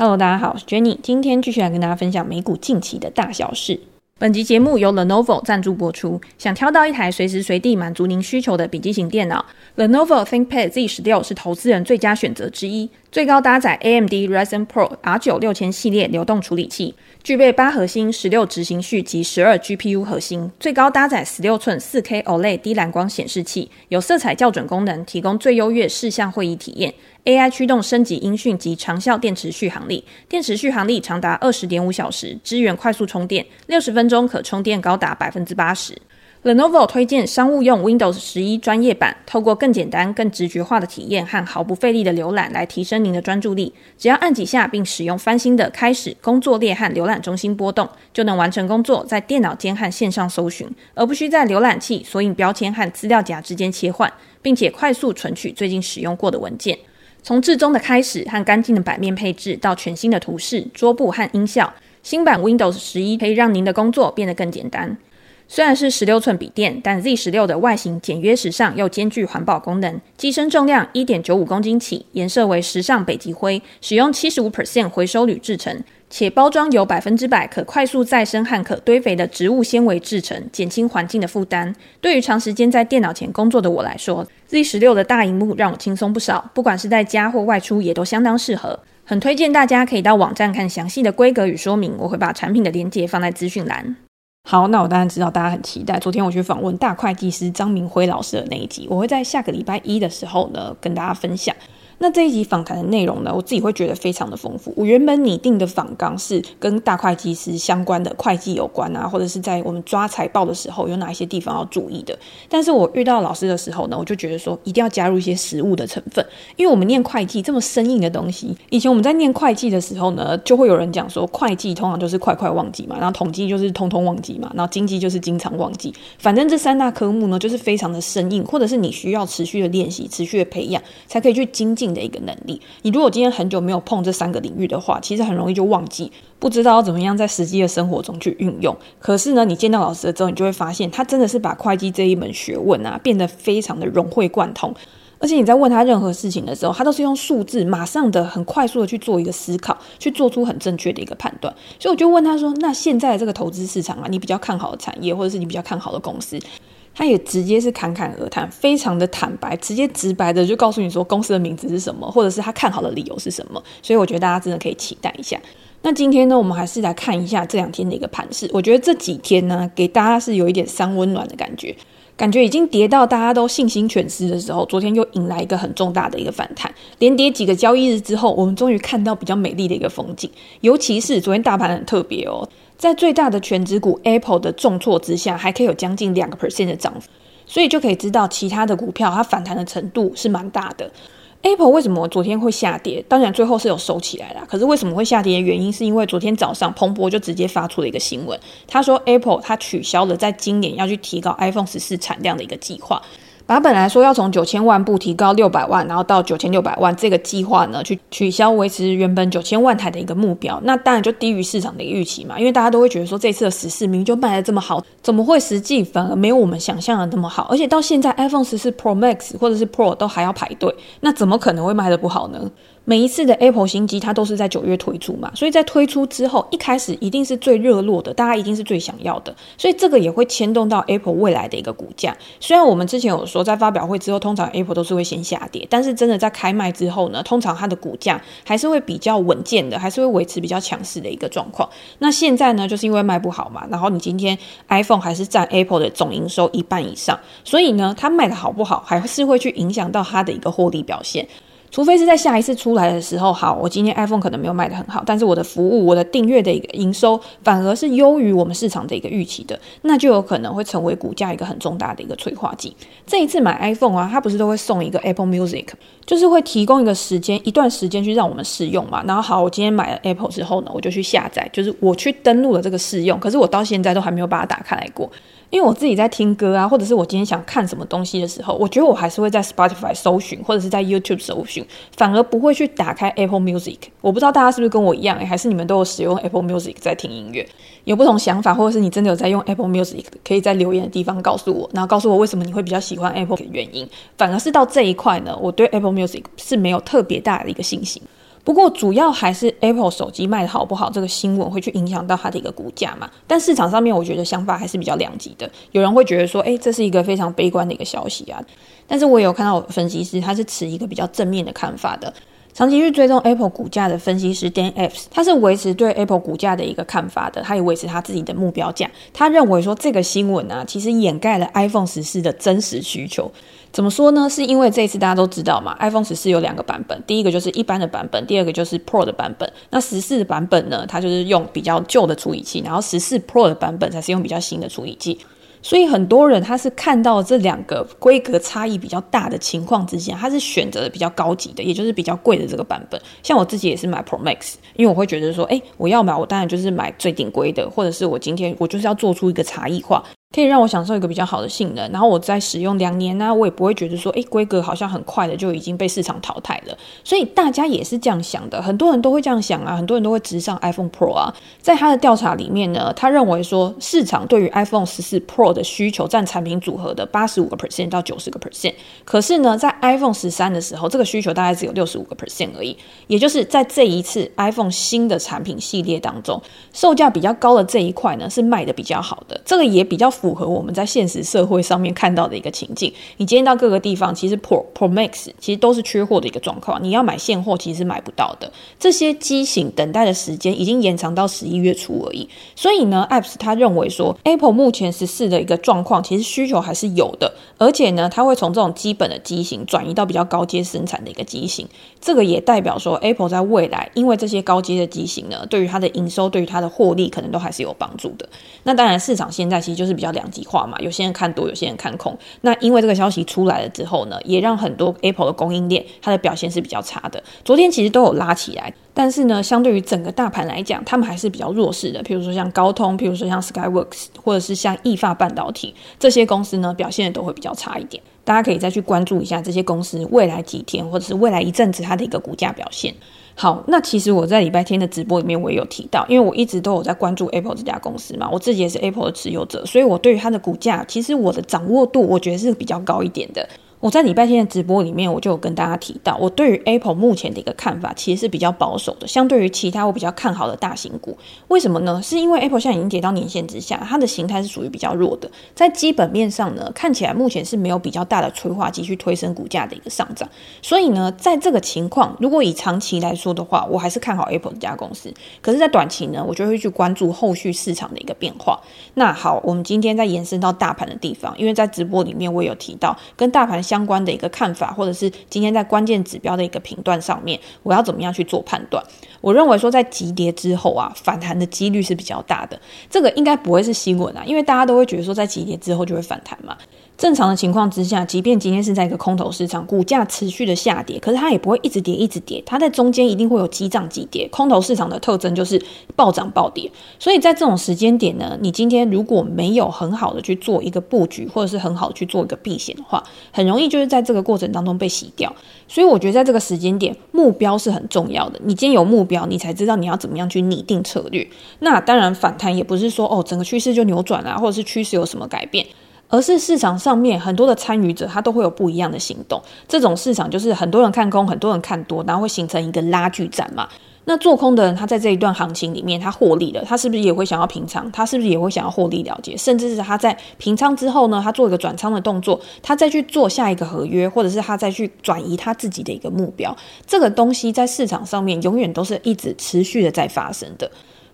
Hello，大家好，我是 Jenny，今天继续来跟大家分享美股近期的大小事。本集节目由 Lenovo 赞助播出。想挑到一台随时随地满足您需求的笔记型电脑，Lenovo ThinkPad Z16 是投资人最佳选择之一。最高搭载 AMD Ryzen Pro R9 六千系列流动处理器，具备八核心、十六执行序及十二 GPU 核心。最高搭载十六寸四 K OLED 低蓝光显示器，有色彩校准功能，提供最优越视像会议体验。AI 驱动升级音讯及长效电池续航力，电池续航力长达二十点五小时，支援快速充电，六十分钟可充电高达百分之八十。Lenovo 推荐商务用 Windows 十一专业版，透过更简单、更直觉化的体验和毫不费力的浏览来提升您的专注力。只要按几下，并使用翻新的开始工作列和浏览中心波动，就能完成工作，在电脑间和线上搜寻，而不需在浏览器、索引标签和资料夹之间切换，并且快速存取最近使用过的文件。从至中的开始和干净的版面配置，到全新的图示、桌布和音效，新版 Windows 十一可以让您的工作变得更简单。虽然是十六寸笔电，但 Z 十六的外形简约时尚又兼具环保功能。机身重量一点九五公斤起，颜色为时尚北极灰，使用七十五 percent 回收铝制成，且包装由百分之百可快速再生和可堆肥的植物纤维制成，减轻环境的负担。对于长时间在电脑前工作的我来说，Z 十六的大荧幕让我轻松不少，不管是在家或外出也都相当适合。很推荐大家可以到网站看详细的规格与说明，我会把产品的链接放在资讯栏。好，那我当然知道大家很期待。昨天我去访问大会计师张明辉老师的那一集，我会在下个礼拜一的时候呢，跟大家分享。那这一集访谈的内容呢，我自己会觉得非常的丰富。我原本拟定的访纲是跟大会计师相关的会计有关啊，或者是在我们抓财报的时候有哪一些地方要注意的。但是我遇到老师的时候呢，我就觉得说一定要加入一些实务的成分，因为我们念会计这么生硬的东西，以前我们在念会计的时候呢，就会有人讲说会计通常就是快快忘记嘛，然后统计就是通通忘记嘛，然后经济就是经常忘记。反正这三大科目呢，就是非常的生硬，或者是你需要持续的练习、持续的培养，才可以去精进的一个能力，你如果今天很久没有碰这三个领域的话，其实很容易就忘记，不知道怎么样在实际的生活中去运用。可是呢，你见到老师了之后，你就会发现他真的是把会计这一门学问啊，变得非常的融会贯通。而且你在问他任何事情的时候，他都是用数字，马上的很快速的去做一个思考，去做出很正确的一个判断。所以我就问他说：“那现在的这个投资市场啊，你比较看好的产业，或者是你比较看好的公司？”他也直接是侃侃而谈，非常的坦白，直接直白的就告诉你说公司的名字是什么，或者是他看好的理由是什么。所以我觉得大家真的可以期待一下。那今天呢，我们还是来看一下这两天的一个盘势。我觉得这几天呢，给大家是有一点三温暖的感觉，感觉已经跌到大家都信心全失的时候，昨天又迎来一个很重大的一个反弹，连跌几个交易日之后，我们终于看到比较美丽的一个风景。尤其是昨天大盘很特别哦。在最大的权值股 Apple 的重挫之下，还可以有将近两个 percent 的涨幅，所以就可以知道其他的股票它反弹的程度是蛮大的。Apple 为什么昨天会下跌？当然最后是有收起来啦。可是为什么会下跌的原因，是因为昨天早上彭博就直接发出了一个新闻，他说 Apple 它取消了在今年要去提高 iPhone 十四产量的一个计划。把本来说要从九千万部提高六百万，然后到九千六百万这个计划呢，去取消维持原本九千万台的一个目标，那当然就低于市场的一个预期嘛。因为大家都会觉得说，这次的十四名就卖的这么好，怎么会实际反而没有我们想象的那么好？而且到现在 iPhone 十四 Pro Max 或者是 Pro 都还要排队，那怎么可能会卖的不好呢？每一次的 Apple 新机，它都是在九月推出嘛，所以在推出之后，一开始一定是最热络的，大家一定是最想要的，所以这个也会牵动到 Apple 未来的一个股价。虽然我们之前有说，在发表会之后，通常 Apple 都是会先下跌，但是真的在开卖之后呢，通常它的股价还是会比较稳健的，还是会维持比较强势的一个状况。那现在呢，就是因为卖不好嘛，然后你今天 iPhone 还是占 Apple 的总营收一半以上，所以呢，它卖的好不好，还是会去影响到它的一个获利表现。除非是在下一次出来的时候，好，我今天 iPhone 可能没有卖得很好，但是我的服务、我的订阅的一个营收反而是优于我们市场的一个预期的，那就有可能会成为股价一个很重大的一个催化剂。这一次买 iPhone 啊，它不是都会送一个 Apple Music，就是会提供一个时间、一段时间去让我们试用嘛。然后好，我今天买了 Apple 之后呢，我就去下载，就是我去登录了这个试用，可是我到现在都还没有把它打开来过。因为我自己在听歌啊，或者是我今天想看什么东西的时候，我觉得我还是会在 Spotify 搜寻，或者是在 YouTube 搜寻，反而不会去打开 Apple Music。我不知道大家是不是跟我一样，还是你们都有使用 Apple Music 在听音乐？有不同想法，或者是你真的有在用 Apple Music，可以在留言的地方告诉我，然后告诉我为什么你会比较喜欢 Apple 的原因。反而是到这一块呢，我对 Apple Music 是没有特别大的一个信心。不过主要还是 Apple 手机卖的好不好，这个新闻会去影响到它的一个股价嘛。但市场上面我觉得想法还是比较两极的，有人会觉得说，哎，这是一个非常悲观的一个消息啊。但是我也有看到分析师他是持一个比较正面的看法的。长期去追踪 Apple 股价的分析师 Dan Ives，他是维持对 Apple 股价的一个看法的，他也维持他自己的目标价。他认为说这个新闻啊，其实掩盖了 iPhone 十四的真实需求。怎么说呢？是因为这一次大家都知道嘛，iPhone 十四有两个版本，第一个就是一般的版本，第二个就是 Pro 的版本。那十四的版本呢，它就是用比较旧的处理器，然后十四 Pro 的版本才是用比较新的处理器。所以很多人他是看到这两个规格差异比较大的情况之下，他是选择比较高级的，也就是比较贵的这个版本。像我自己也是买 Pro Max，因为我会觉得说，诶，我要买，我当然就是买最顶规的，或者是我今天我就是要做出一个差异化。可以让我享受一个比较好的性能，然后我在使用两年呢、我也不会觉得说，诶，规格好像很快的就已经被市场淘汰了。所以大家也是这样想的，很多人都会这样想啊，很多人都会直上 iPhone Pro 啊。在他的调查里面呢，他认为说，市场对于 iPhone 十四 Pro 的需求占产品组合的八十五个 percent 到九十个 percent，可是呢，在 iPhone 十三的时候，这个需求大概只有六十五个 percent 而已。也就是在这一次 iPhone 新的产品系列当中，售价比较高的这一块呢，是卖的比较好的，这个也比较符合我们在现实社会上面看到的一个情境，你今天到各个地方，其实 Pro Pro Max 其实都是缺货的一个状况。你要买现货，其实买不到的。这些机型等待的时间已经延长到十一月初而已。所以呢，Apps 他认为说，Apple 目前十四的一个状况，其实需求还是有的。而且呢，它会从这种基本的机型转移到比较高阶生产的一个机型。这个也代表说，Apple 在未来，因为这些高阶的机型呢，对于它的营收，对于它的获利，可能都还是有帮助的。那当然，市场现在其实就是比较两极化嘛，有些人看多，有些人看空。那因为这个消息出来了之后呢，也让很多 Apple 的供应链它的表现是比较差的。昨天其实都有拉起来，但是呢，相对于整个大盘来讲，他们还是比较弱势的。譬如说像高通，譬如说像 Skyworks，或者是像意法半导体这些公司呢，表现的都会比较差一点。大家可以再去关注一下这些公司未来几天，或者是未来一阵子它的一个股价表现。好，那其实我在礼拜天的直播里面，我也有提到，因为我一直都有在关注 Apple 这家公司嘛，我自己也是 Apple 的持有者，所以我对于它的股价，其实我的掌握度，我觉得是比较高一点的。我在礼拜天的直播里面，我就有跟大家提到，我对于 Apple 目前的一个看法，其实是比较保守的，相对于其他我比较看好的大型股。为什么呢？是因为 Apple 现在已经跌到年线之下，它的形态是属于比较弱的，在基本面上呢，看起来目前是没有比较大的催化剂去推升股价的一个上涨。所以呢，在这个情况，如果以长期来说的话，我还是看好 Apple 这家公司。可是，在短期呢，我就会去关注后续市场的一个变化。那好，我们今天再延伸到大盘的地方，因为在直播里面我也有提到跟大盘相关的一个看法，或者是今天在关键指标的一个频段上面，我要怎么样去做判断？我认为说在急跌之后啊，反弹的几率是比较大的，这个应该不会是新闻啊，因为大家都会觉得说在急跌之后就会反弹嘛。正常的情况之下，即便今天是在一个空头市场，股价持续的下跌，可是它也不会一直跌一直跌，它在中间一定会有急涨急跌。空头市场的特征就是暴涨暴跌，所以在这种时间点呢，你今天如果没有很好的去做一个布局，或者是很好去做一个避险的话，很容易就是在这个过程当中被洗掉。所以我觉得在这个时间点，目标是很重要的。你今天有目标，你才知道你要怎么样去拟定策略。那当然，反弹也不是说哦，整个趋势就扭转了，或者是趋势有什么改变。而是市场上面很多的参与者，他都会有不一样的行动。这种市场就是很多人看空，很多人看多，然后会形成一个拉锯战嘛。那做空的人，他在这一段行情里面，他获利了，他是不是也会想要平仓？他是不是也会想要获利了结？甚至是他在平仓之后呢，他做一个转仓的动作，他再去做下一个合约，或者是他再去转移他自己的一个目标。这个东西在市场上面永远都是一直持续的在发生的。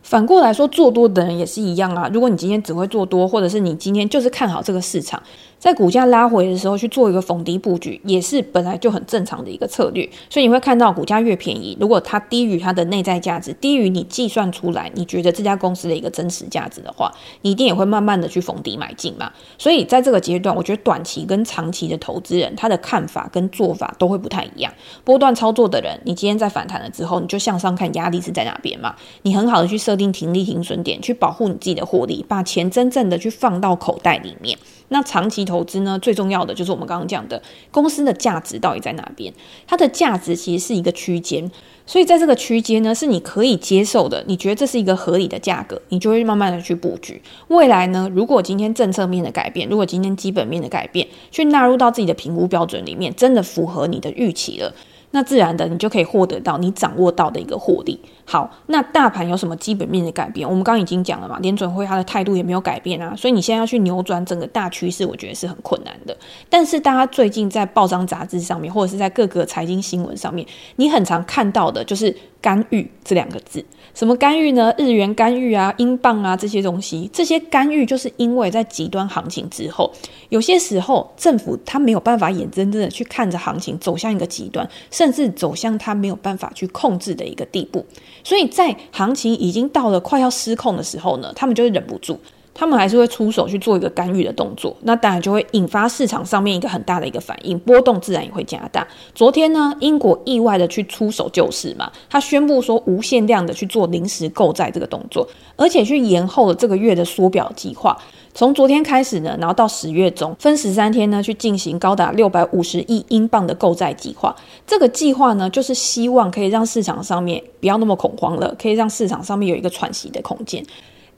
反过来说，做多的人也是一样啊。如果你今天只会做多，或者是你今天就是看好这个市场。在股价拉回的时候去做一个逢低布局，也是本来就很正常的一个策略。所以你会看到股价越便宜，如果它低于它的内在价值，低于你计算出来你觉得这家公司的一个真实价值的话，你一定也会慢慢的去逢低买进嘛。所以在这个阶段，我觉得短期跟长期的投资人他的看法跟做法都会不太一样。波段操作的人，你今天在反弹了之后，你就向上看压力是在哪边嘛？你很好的去设定停利停损点，去保护你自己的获利，把钱真正的去放到口袋里面。那长期投资呢，最重要的就是我们刚刚讲的公司的价值到底在哪边？它的价值其实是一个区间，所以在这个区间呢，是你可以接受的，你觉得这是一个合理的价格，你就会慢慢的去布局。未来呢，如果今天政策面的改变，如果今天基本面的改变，去纳入到自己的评估标准里面，真的符合你的预期了。那自然的你就可以获得到你掌握到的一个获利。好，那大盘有什么基本面的改变？我们刚刚已经讲了嘛，联准会它的态度也没有改变啊，所以你现在要去扭转整个大趋势，我觉得是很困难的。但是大家最近在报章杂志上面，或者是在各个财经新闻上面，你很常看到的就是干预这两个字。什么干预呢？日元干预啊，英镑啊这些东西，这些干预就是因为在极端行情之后，有些时候政府他没有办法眼睁睁的去看着行情走向一个极端，甚至走向他没有办法去控制的一个地步，所以在行情已经到了快要失控的时候呢，他们就会忍不住。他们还是会出手去做一个干预的动作，那当然就会引发市场上面一个很大的一个反应，波动自然也会加大。昨天呢，英国意外的去出手救市嘛，他宣布说无限量的去做临时购债这个动作，而且去延后了这个月的缩表计划，从昨天开始呢，然后到十月中分十三天呢去进行高达六百五十亿英镑的购债计划。这个计划呢，就是希望可以让市场上面不要那么恐慌了，可以让市场上面有一个喘息的空间。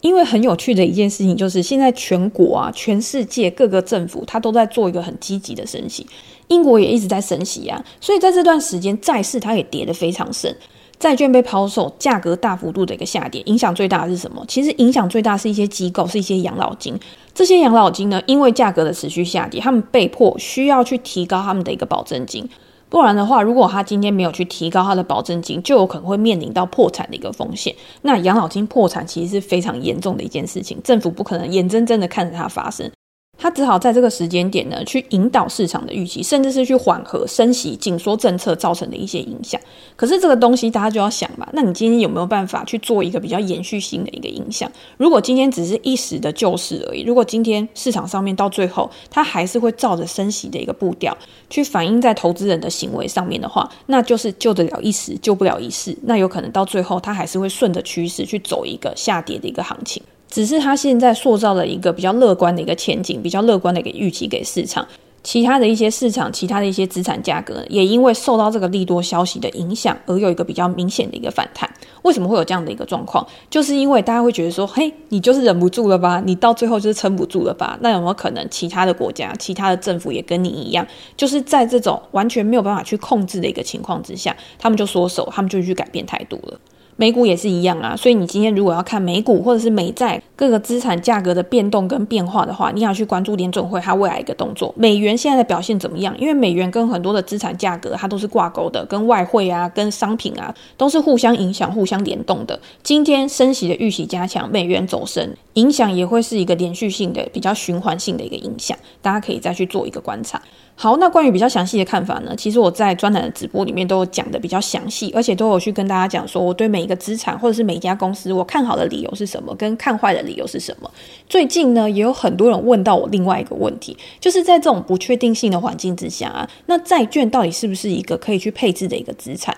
因为很有趣的一件事情就是，现在全国啊，全世界各个政府，它都在做一个很积极的升息，英国也一直在升息啊，所以在这段时间，债市它也跌得非常深，债券被抛售，价格大幅度的一个下跌，影响最大的是什么？其实影响最大是一些机构，是一些养老金，这些养老金呢，因为价格的持续下跌，他们被迫需要去提高他们的一个保证金。不然的话，如果他今天没有去提高他的保证金，就有可能会面临到破产的一个风险。那养老金破产其实是非常严重的一件事情，政府不可能眼睁睁的看着它发生。他只好在这个时间点呢，去引导市场的预期，甚至是去缓和升息紧缩政策造成的一些影响。可是这个东西大家就要想吧，那你今天有没有办法去做一个比较延续性的一个影响？如果今天只是一时的救市而已，如果今天市场上面到最后它还是会照着升息的一个步调去反映在投资人的行为上面的话，那就是救得了一时，救不了一世。那有可能到最后它还是会顺着趋势去走一个下跌的一个行情。只是他现在塑造了一个比较乐观的一个前景，比较乐观的一个预期给市场，其他的一些市场，其他的一些资产价格也因为受到这个利多消息的影响，而有一个比较明显的一个反弹。为什么会有这样的一个状况？就是因为大家会觉得说，嘿，你就是忍不住了吧？你到最后就是撑不住了吧？那有没有可能其他的国家、其他的政府也跟你一样，就是在这种完全没有办法去控制的一个情况之下，他们就缩手，他们就去改变态度了。美股也是一样啊，所以你今天如果要看美股或者是美债各个资产价格的变动跟变化的话，你要去关注联准会它未来一个动作。美元现在的表现怎么样？因为美元跟很多的资产价格它都是挂钩的，跟外汇啊、跟商品啊都是互相影响、互相联动的。今天升息的预期加强，美元走升，影响也会是一个连续性的、比较循环性的一个影响，大家可以再去做一个观察。好，那关于比较详细的看法呢？其实我在专栏的直播里面都有讲的比较详细，而且都有去跟大家讲说，我对每一个资产或者是每一家公司，我看好的理由是什么，跟看坏的理由是什么。最近呢，也有很多人问到我另外一个问题，就是在这种不确定性的环境之下啊，那债券到底是不是一个可以去配置的一个资产？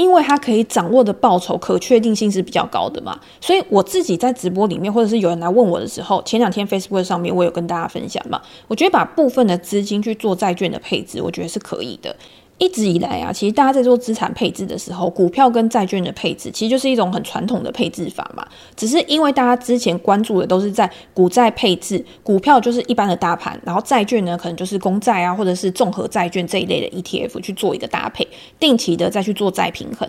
因为他可以掌握的报酬可确定性是比较高的嘛，所以我自己在直播里面，或者是有人来问我的时候，前两天 Facebook 上面我有跟大家分享嘛，我觉得把部分的资金去做债券的配置，我觉得是可以的。一直以来啊，其实大家在做资产配置的时候，股票跟债券的配置，其实就是一种很传统的配置法嘛。只是因为大家之前关注的都是在股债配置，股票就是一般的大盘，然后债券呢，可能就是公债啊，或者是综合债券这一类的 ETF 去做一个搭配，定期的再去做再平衡。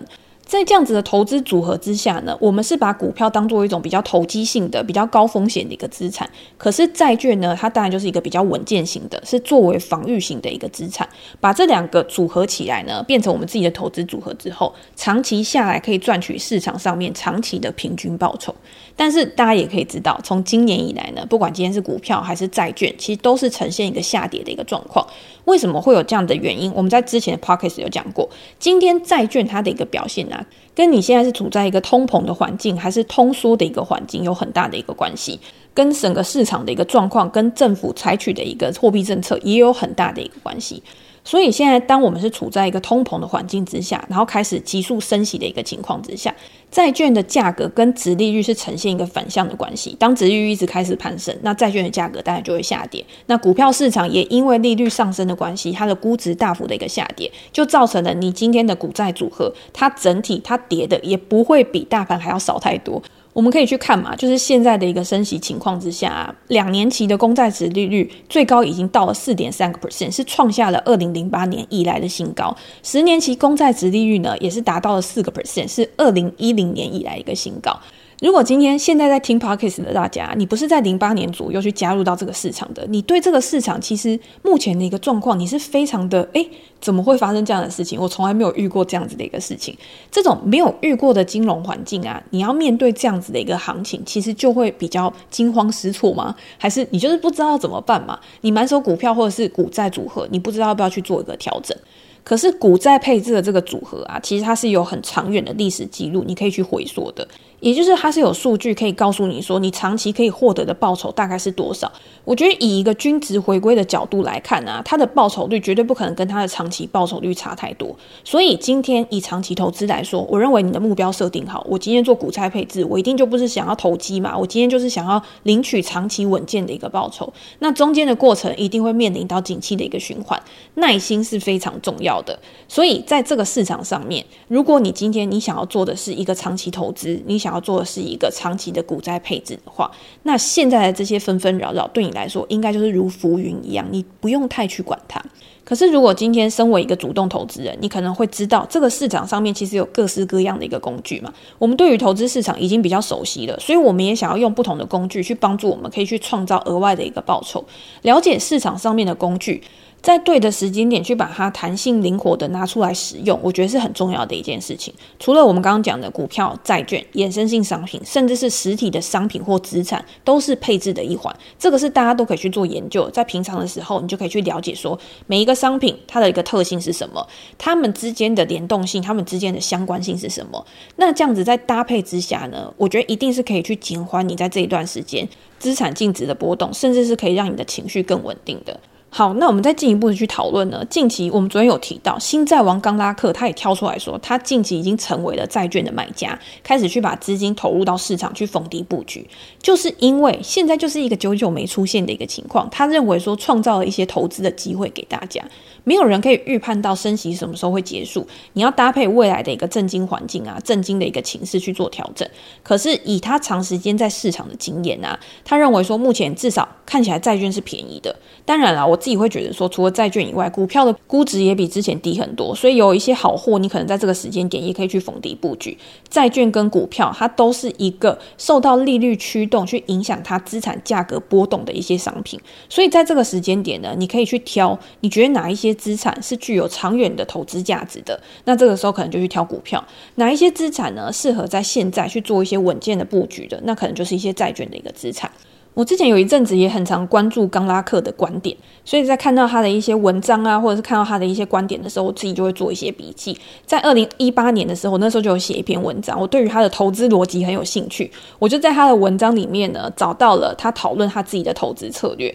在这样子的投资组合之下呢，我们是把股票当做一种比较投机性的、比较高风险的一个资产。可是债券呢，它当然就是一个比较稳健型的，是作为防御型的一个资产。把这两个组合起来呢，变成我们自己的投资组合之后，长期下来可以赚取市场上面长期的平均报酬。但是大家也可以知道，从今年以来呢，不管今天是股票还是债券，其实都是呈现一个下跌的一个状况。为什么会有这样的原因？我们在之前的 podcast 有讲过，今天债券它的一个表现呢、跟你现在是处在一个通膨的环境，还是通缩的一个环境，有很大的一个关系。跟整个市场的一个状况，跟政府采取的一个货币政策，也有很大的一个关系。所以现在，当我们是处在一个通膨的环境之下，然后开始急速升息的一个情况之下，债券的价格跟殖利率是呈现一个反向的关系。当殖利率一直开始攀升，那债券的价格当然就会下跌。那股票市场也因为利率上升的关系，它的估值大幅的一个下跌，就造成了你今天的股债组合，它整体它跌的也不会比大盘还要少太多。我们可以去看嘛，就是现在的一个升息情况之下，啊两年期的公债值利率最高已经到了四点三个 percent，是创下了二零零八年以来的新高。十年期公债值利率呢，也是达到了四个 percent，是二零一零年以来一个新高。如果今天现在在听 Podcast 的大家，你不是在零八年左右去加入到这个市场的，你对这个市场其实目前的一个状况，你是非常的诶，怎么会发生这样的事情？我从来没有遇过这样子的一个事情，这种没有遇过的金融环境啊，你要面对这样子的一个行情，其实就会比较惊慌失措吗？还是你就是不知道怎么办嘛？你满手股票或者是股债组合，你不知道要不要去做一个调整？可是股债配置的这个组合啊，其实它是有很长远的历史记录，你可以去回溯的。也就是它是有数据可以告诉你说，你长期可以获得的报酬大概是多少。我觉得以一个均值回归的角度来看啊，它的报酬率绝对不可能跟它的长期报酬率差太多。所以今天以长期投资来说，我认为你的目标设定好，我今天做股债配置，我一定就不是想要投机嘛，我今天就是想要领取长期稳健的一个报酬。那中间的过程一定会面临到景气的一个循环，耐心是非常重要的。所以在这个市场上面，如果你今天你想要做的是一个长期投资，你想要做的是一个长期的股债配置的话，那现在的这些纷纷扰扰对你来说，应该就是如浮云一样，你不用太去管它。可是，如果今天身为一个主动投资人，你可能会知道，这个市场上面其实有各式各样的一个工具嘛。我们对于投资市场已经比较熟悉了，所以我们也想要用不同的工具去帮助我们，可以去创造额外的一个报酬。了解市场上面的工具。在对的时间点去把它弹性灵活的拿出来使用，我觉得是很重要的一件事情。除了我们刚刚讲的股票、债券、衍生性商品，甚至是实体的商品或资产，都是配置的一环。这个是大家都可以去做研究，在平常的时候，你就可以去了解说每一个商品它的一个特性是什么，它们之间的联动性，它们之间的相关性是什么。那这样子在搭配之下呢，我觉得一定是可以去减缓你在这一段时间资产净值的波动，甚至是可以让你的情绪更稳定的。好，那我们再进一步的去讨论呢。近期我们昨天有提到，新债王冈拉克他也跳出来说，他近期已经成为了债券的买家，开始去把资金投入到市场去逢低布局，就是因为现在就是一个久久没出现的一个情况。他认为说，创造了一些投资的机会给大家。没有人可以预判到升息什么时候会结束，你要搭配未来的一个政经环境啊、政经的一个情势去做调整。可是以他长时间在市场的经验啊，他认为说目前至少看起来债券是便宜的。当然了，我自己会觉得说，除了债券以外，股票的估值也比之前低很多，所以有一些好货，你可能在这个时间点也可以去逢低布局。债券跟股票，它都是一个受到利率驱动去影响它资产价格波动的一些商品，所以在这个时间点呢，你可以去挑，你觉得哪一些。资产是具有长远的投资价值的，那这个时候可能就去挑股票。哪一些资产呢？适合在现在去做一些稳健的布局的？那可能就是一些债券的一个资产。我之前有一阵子也很常关注冈拉克的观点，所以在看到他的一些文章啊，或者是看到他的一些观点的时候，我自己就会做一些笔记。在二零一八年的时候，那时候就有写一篇文章，我对于他的投资逻辑很有兴趣，我就在他的文章里面呢找到了他讨论他自己的投资策略。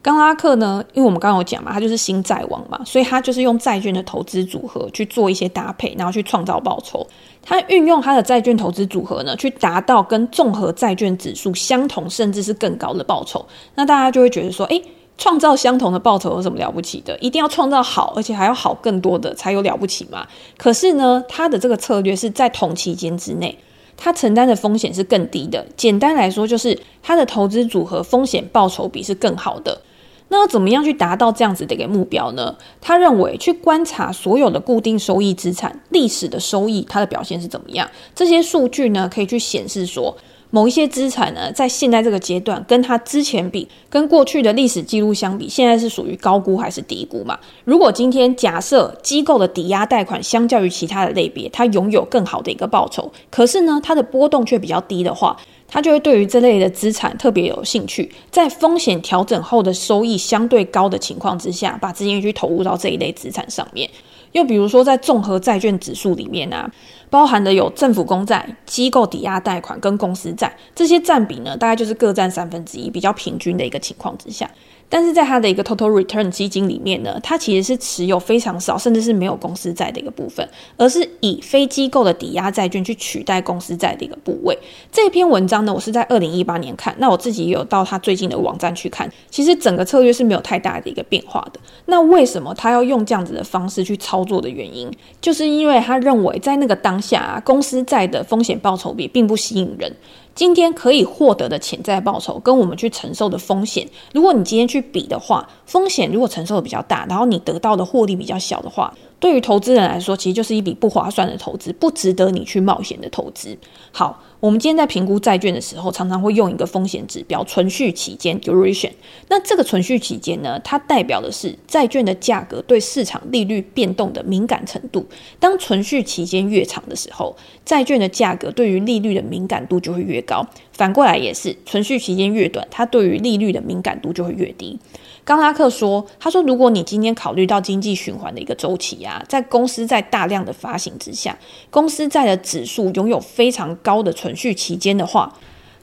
冈拉克呢，因为我们刚刚有讲嘛，他就是新债王嘛，所以他就是用债券的投资组合去做一些搭配，然后去创造报酬。他运用他的债券投资组合呢，去达到跟综合债券指数相同，甚至是更高的报酬。那大家就会觉得说，诶，创造相同的报酬有什么了不起的？一定要创造好，而且还要好更多的才有了不起嘛？可是呢，他的这个策略是在同期间之内，他承担的风险是更低的。简单来说，就是他的投资组合风险报酬比是更好的。那要怎么样去达到这样子的一个目标呢？他认为去观察所有的固定收益资产历史的收益，它的表现是怎么样？这些数据呢，可以去显示说，某一些资产呢，在现在这个阶段，跟它之前比，跟过去的历史记录相比，现在是属于高估还是低估嘛？如果今天假设机构的抵押贷款相较于其他的类别，它拥有更好的一个报酬，可是呢，它的波动却比较低的话。他就会对于这类的资产特别有兴趣，在风险调整后的收益相对高的情况之下，把资金去投入到这一类资产上面。又比如说，在综合债券指数里面啊，包含的有政府公债、机构抵押贷款跟公司债，这些占比呢，大概就是各占三分之一，比较平均的一个情况之下。但是在他的一个 total return 基金里面呢，它其实是持有非常少，甚至是没有公司债的一个部分，而是以非机构的抵押债券去取代公司债的一个部位。这篇文章呢，我是在二零一八年看，那我自己也有到他最近的网站去看，其实整个策略是没有太大的一个变化的。那为什么他要用这样子的方式去操作的原因，就是因为他认为在那个当下，公司债的风险报酬比并不吸引人。今天可以获得的潜在报酬跟我们去承受的风险，如果你今天去比的话，风险如果承受的比较大，然后你得到的获利比较小的话，对于投资人来说，其实就是一笔不划算的投资，不值得你去冒险的投资。好。我们今天在评估债券的时候，常常会用一个风险指标——存续期间 （duration）。那这个存续期间呢，它代表的是债券的价格对市场利率变动的敏感程度。当存续期间越长的时候，债券的价格对于利率的敏感度就会越高。反过来也是，存续期间越短，它对于利率的敏感度就会越低。刚拉克说：“他说，如果你今天考虑到经济循环的一个周期啊，在公司在大量的发行之下，公司在的指数拥有非常高的存续期间的话，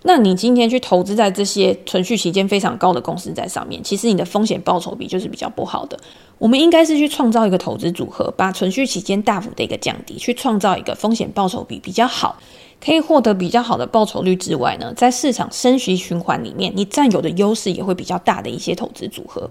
那你今天去投资在这些存续期间非常高的公司在上面，其实你的风险报酬比就是比较不好的。我们应该是去创造一个投资组合，把存续期间大幅的一个降低，去创造一个风险报酬比比较好。”可以获得比较好的报酬率之外呢，在市场升息循环里面，你占有的优势也会比较大的一些投资组合。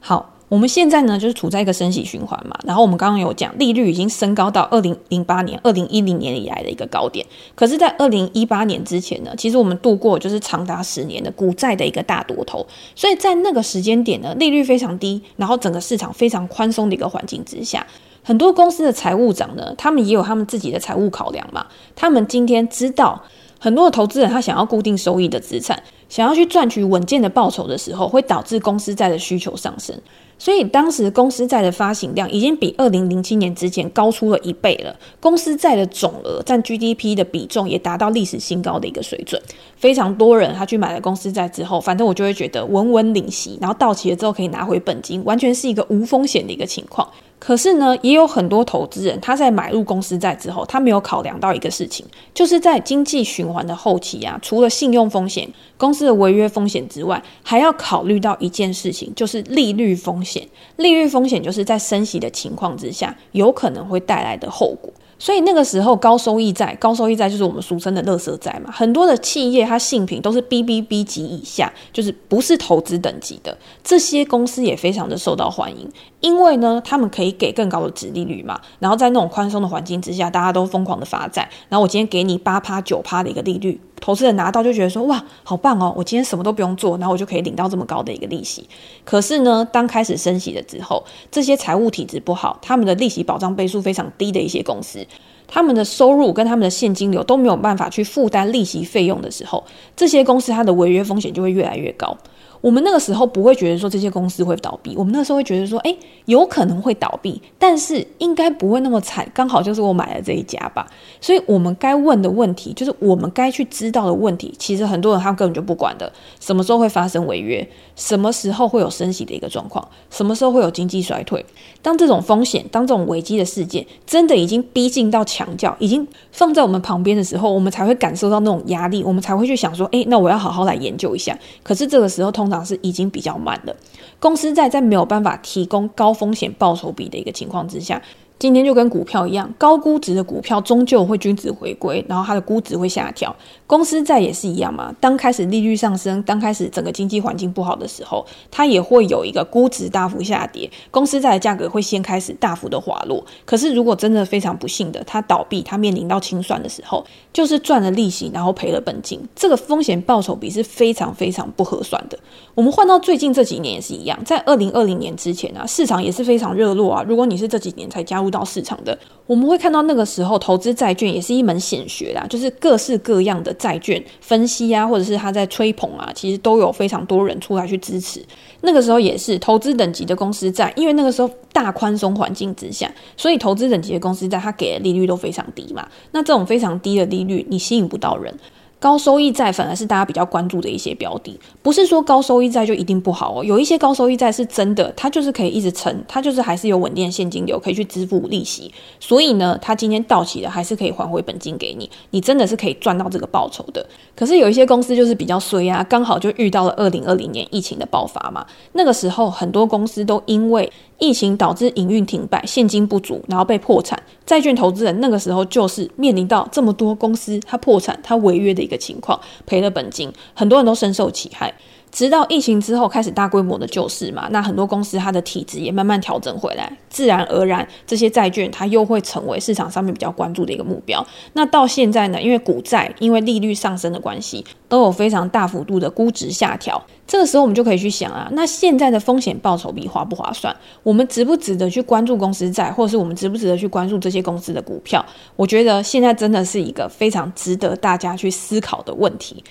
好，我们现在呢就是处在一个升息循环嘛，然后我们刚刚有讲利率已经升高到二零零八年、二零一零年以来的一个高点，可是，在二零一八年之前呢，其实我们度过就是长达十年的股债的一个大多头，所以在那个时间点呢，利率非常低，然后整个市场非常宽松的一个环境之下。很多公司的财务长呢，他们也有他们自己的财务考量嘛。他们今天知道，很多的投资人他想要固定收益的资产，想要去赚取稳健的报酬的时候，会导致公司债的需求上升。所以当时公司债的发行量已经比二零零七年之前高出了一倍了。公司债的总额占 GDP 的比重也达到历史新高的一个水准。非常多人他去买了公司债之后，反正我就会觉得稳稳领息，然后到期了之后可以拿回本金，完全是一个无风险的一个情况。可是呢，也有很多投资人，他在买入公司债之后，他没有考量到一个事情，就是在经济循环的后期啊，除了信用风险、公司的违约风险之外，还要考虑到一件事情，就是利率风险。利率风险就是在升息的情况之下，有可能会带来的后果。所以那个时候，高收益债，高收益债就是我们俗称的垃圾债嘛。很多的企业，它信评都是 BBB 级以下，就是不是投资等级的。这些公司也非常的受到欢迎，因为呢，他们可以给更高的殖利率嘛。然后在那种宽松的环境之下，大家都疯狂的发债。然后我今天给你八趴九趴的一个利率。投资人拿到就觉得说，哇，好棒哦！我今天什么都不用做，然后我就可以领到这么高的一个利息。可是呢，当开始升息了之后，这些财务体质不好，他们的利息保障倍数非常低的一些公司，他们的收入跟他们的现金流都没有办法去负担利息费用的时候，这些公司它的违约风险就会越来越高。我们那个时候不会觉得说这些公司会倒闭，我们那时候会觉得说，诶，有可能会倒闭，但是应该不会那么惨，刚好就是我买了这一家吧。所以，我们该问的问题，就是我们该去知道的问题，其实很多人他根本就不管的。什么时候会发生违约？什么时候会有升息的一个状况？什么时候会有经济衰退？当这种风险，当这种危机的事件真的已经逼近到墙角，已经放在我们旁边的时候，我们才会感受到那种压力，我们才会去想说，诶，那我要好好来研究一下。可是这个时候通。是已经比较慢了，公司在在没有办法提供高风险报酬比的一个情况之下。今天就跟股票一样，高估值的股票终究会均值回归，然后它的估值会下调。公司债也是一样嘛，当开始利率上升，当开始整个经济环境不好的时候，它也会有一个估值大幅下跌，公司债的价格会先开始大幅的滑落。可是如果真的非常不幸的，它倒闭，它面临到清算的时候，就是赚了利息，然后赔了本金，这个风险报酬比是非常非常不合算的。我们换到最近这几年也是一样，在二零二零年之前啊，市场也是非常热络啊。如果你是这几年才加入到市场的，我们会看到那个时候投资债券也是一门显学啦，就是各式各样的债券分析啊，或者是他在吹捧啊，其实都有非常多人出来去支持。那个时候也是投资等级的公司债，因为那个时候大宽松环境之下，所以投资等级的公司债它给的利率都非常低嘛。那这种非常低的利率，你吸引不到人。高收益债反而是大家比较关注的一些标的，不是说高收益债就一定不好哦。有一些高收益债是真的，它就是可以一直撑，它就是还是有稳定现金流可以去支付利息，所以呢，它今天到期了还是可以还回本金给你，你真的是可以赚到这个报酬的。可是有一些公司就是比较衰啊，刚好就遇到了二零二零年疫情的爆发嘛，那个时候很多公司都因为疫情导致营运停摆，现金不足，然后被破产。债券投资人那个时候就是面临到这么多公司它破产、它违约的一个情况，赔了本金，很多人都深受其害。直到疫情之后开始大规模的救市嘛，那很多公司它的体质也慢慢调整回来，自然而然这些债券它又会成为市场上面比较关注的一个目标。那到现在呢，因为股债因为利率上升的关系，都有非常大幅度的估值下调。这个时候我们就可以去想啊，那现在的风险报酬比划不划算？我们值不值得去关注公司债，或者是我们值不值得去关注这些公司的股票？我觉得现在真的是一个非常值得大家去思考的问题。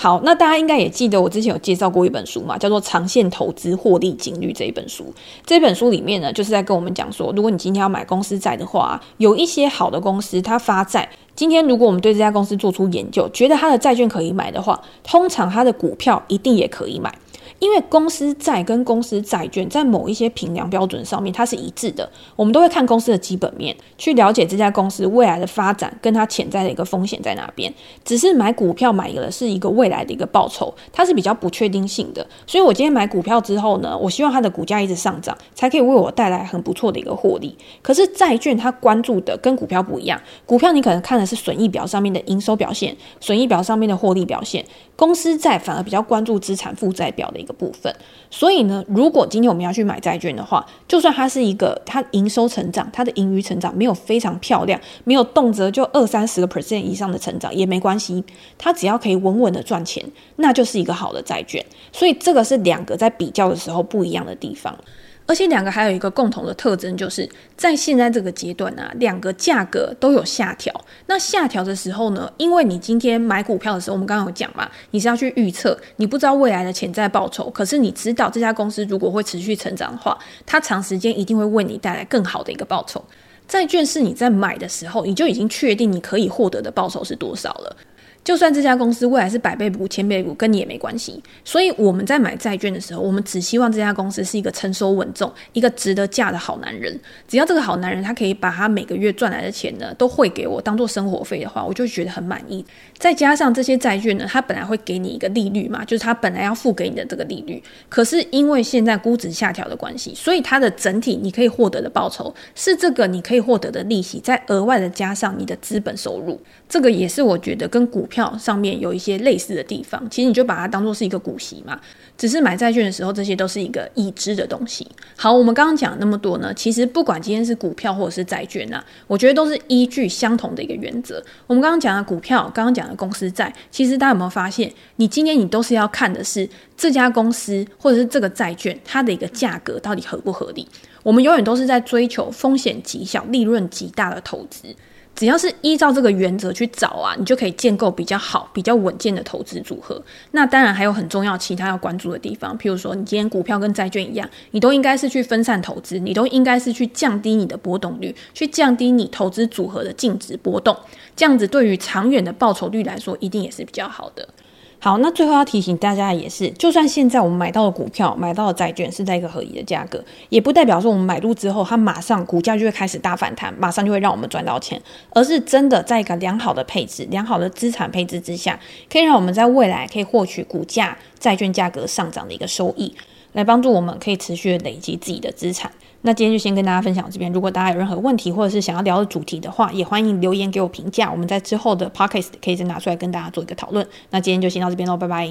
好，那大家应该也记得我之前有介绍过一本书嘛，叫做《长线投资获利金率》这一本书。这本书里面呢，就是在跟我们讲说，如果你今天要买公司债的话，有一些好的公司它发债，今天如果我们对这家公司做出研究，觉得它的债券可以买的话，通常它的股票一定也可以买。因为公司债跟公司债券在某一些评量标准上面，它是一致的。我们都会看公司的基本面，去了解这家公司未来的发展跟它潜在的一个风险在哪边。只是买股票买的是一个未来的一个报酬，它是比较不确定性的。所以我今天买股票之后呢，我希望它的股价一直上涨，才可以为我带来很不错的一个获利。可是债券它关注的跟股票不一样，股票你可能看的是损益表上面的营收表现，损益表上面的获利表现。公司债反而比较关注资产负债表的部分，所以呢，如果今天我们要去买债券的话，就算它是一个它营收成长，它的盈余成长没有非常漂亮，没有动辄就二三十个 percent 以上的成长也没关系，它只要可以稳稳的赚钱，那就是一个好的债券。所以这个是两个在比较的时候不一样的地方。而且两个还有一个共同的特征，就是在现在这个阶段啊，两个价格都有下调。那下调的时候呢，因为你今天买股票的时候，我们刚刚有讲嘛，你是要去预测，你不知道未来的潜在报酬，可是你知道这家公司如果会持续成长的话，它长时间一定会为你带来更好的一个报酬。债券是你在买的时候，你就已经确定你可以获得的报酬是多少了。就算这家公司未来是百倍股、千倍股，跟你也没关系。所以我们在买债券的时候，我们只希望这家公司是一个成熟稳重、一个值得嫁的好男人。只要这个好男人他可以把他每个月赚来的钱呢，都汇给我当做生活费的话，我就觉得很满意。再加上这些债券呢，它本来会给你一个利率嘛，就是它本来要付给你的这个利率。可是因为现在估值下调的关系，所以它的整体你可以获得的报酬是这个你可以获得的利息，再额外的加上你的资本收入。这个也是我觉得跟股票。票上面有一些类似的地方，其实你就把它当做是一个股息嘛。只是买债券的时候，这些都是一个已知的东西。好，我们刚刚讲那么多呢，其实不管今天是股票或者是债券啊，我觉得都是依据相同的一个原则。我们刚刚讲的股票，刚刚讲的公司债，其实大家有没有发现，你今天你都是要看的是这家公司或者是这个债券它的一个价格到底合不合理。我们永远都是在追求风险极小、利润极大的投资。只要是依照这个原则去找啊，你就可以建构比较好、比较稳健的投资组合。那当然还有很重要其他要关注的地方，譬如说，你今天股票跟债券一样，你都应该是去分散投资，你都应该是去降低你的波动率，去降低你投资组合的净值波动。这样子对于长远的报酬率来说，一定也是比较好的。好，那最后要提醒大家的也是，就算现在我们买到的股票、买到的债券是在一个合理的价格，也不代表说我们买入之后，它马上股价就会开始大反弹，马上就会让我们赚到钱，而是真的在一个良好的配置、良好的资产配置之下，可以让我们在未来可以获取股价、债券价格上涨的一个收益，来帮助我们可以持续的累积自己的资产。那今天就先跟大家分享这边，如果大家有任何问题或者是想要聊的主题的话，也欢迎留言给我评价，我们在之后的 podcast 可以再拿出来跟大家做一个讨论。那今天就先到这边喽，拜拜。